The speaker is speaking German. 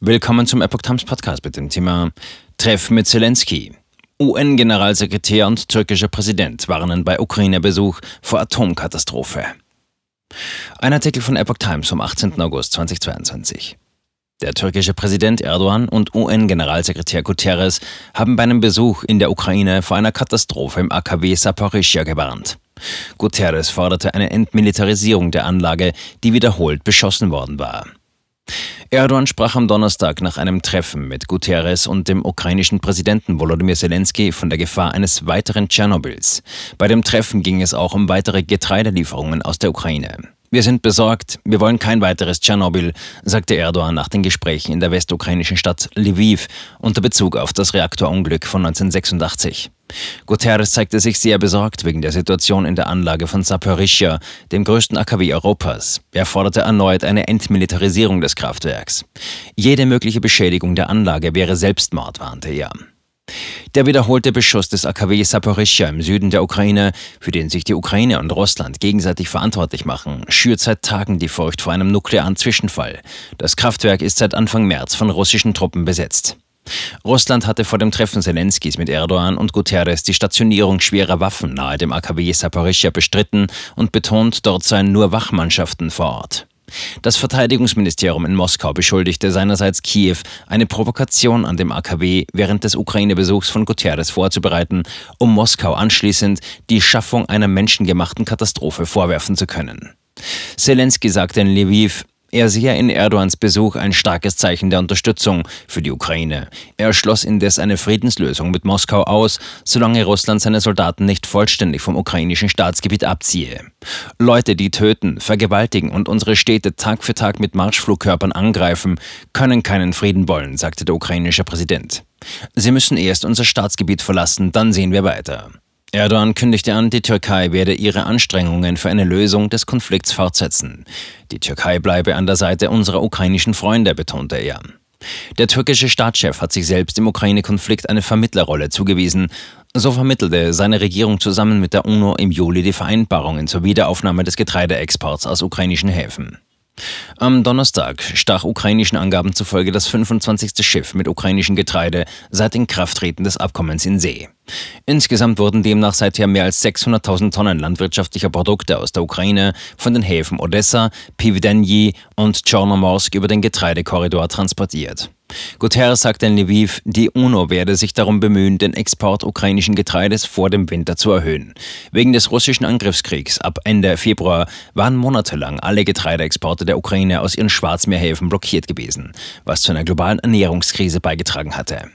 Willkommen zum Epoch Times Podcast mit dem Thema Treffen mit Zelensky. UN-Generalsekretär und türkischer Präsident warnen bei Ukraine-Besuch vor Atomkatastrophe. Ein Artikel von Epoch Times vom 18. August 2022. Der türkische Präsident Erdogan und UN-Generalsekretär Guterres haben bei einem Besuch in der Ukraine vor einer Katastrophe im AKW Saporischja gewarnt. Guterres forderte eine Entmilitarisierung der Anlage, die wiederholt beschossen worden war. Erdogan sprach am Donnerstag nach einem Treffen mit Guterres und dem ukrainischen Präsidenten Volodymyr Zelensky von der Gefahr eines weiteren Tschernobyls. Bei dem Treffen ging es auch um weitere Getreidelieferungen aus der Ukraine. Wir sind besorgt, wir wollen kein weiteres Tschernobyl, sagte Erdogan nach den Gesprächen in der westukrainischen Stadt Lviv unter Bezug auf das Reaktorunglück von 1986. Guterres zeigte sich sehr besorgt wegen der Situation in der Anlage von Saporischja, dem größten AKW Europas. Er forderte erneut eine Entmilitarisierung des Kraftwerks. Jede mögliche Beschädigung der Anlage wäre Selbstmord, warnte er. Der wiederholte Beschuss des AKW Saporischja im Süden der Ukraine, für den sich die Ukraine und Russland gegenseitig verantwortlich machen, schürt seit Tagen die Furcht vor einem nuklearen Zwischenfall. Das Kraftwerk ist seit Anfang März von russischen Truppen besetzt. Russland hatte vor dem Treffen Zelenskis mit Erdogan und Guterres die Stationierung schwerer Waffen nahe dem AKW Saporischja bestritten und betont, dort seien nur Wachmannschaften vor Ort. Das Verteidigungsministerium in Moskau beschuldigte seinerseits Kiew, eine Provokation an dem AKW während des Ukraine-Besuchs von Guterres vorzubereiten, um Moskau anschließend die Schaffung einer menschengemachten Katastrophe vorwerfen zu können. Zelensky sagte in Lviv, er sehe in Erdogans Besuch ein starkes Zeichen der Unterstützung für die Ukraine. Er schloss indes eine Friedenslösung mit Moskau aus, solange Russland seine Soldaten nicht vollständig vom ukrainischen Staatsgebiet abziehe. Leute, die töten, vergewaltigen und unsere Städte Tag für Tag mit Marschflugkörpern angreifen, können keinen Frieden wollen, sagte der ukrainische Präsident. Sie müssen erst unser Staatsgebiet verlassen, dann sehen wir weiter. Erdogan kündigte an, die Türkei werde ihre Anstrengungen für eine Lösung des Konflikts fortsetzen. Die Türkei bleibe an der Seite unserer ukrainischen Freunde, betonte er. Der türkische Staatschef hat sich selbst im Ukraine-Konflikt eine Vermittlerrolle zugewiesen. So vermittelte seine Regierung zusammen mit der UNO im Juli die Vereinbarungen zur Wiederaufnahme des Getreideexports aus ukrainischen Häfen. Am Donnerstag stach ukrainischen Angaben zufolge das 25. Schiff mit ukrainischem Getreide seit Inkrafttreten des Abkommens in See. Insgesamt wurden demnach seither mehr als 600.000 Tonnen landwirtschaftlicher Produkte aus der Ukraine von den Häfen Odessa, Pividenji und Chornomorsk über den Getreidekorridor transportiert. Guterres sagte in Lviv, die UNO werde sich darum bemühen, den Export ukrainischen Getreides vor dem Winter zu erhöhen. Wegen des russischen Angriffskriegs ab Ende Februar waren monatelang alle Getreideexporte der Ukraine aus ihren Schwarzmeerhäfen blockiert gewesen, was zu einer globalen Ernährungskrise beigetragen hatte.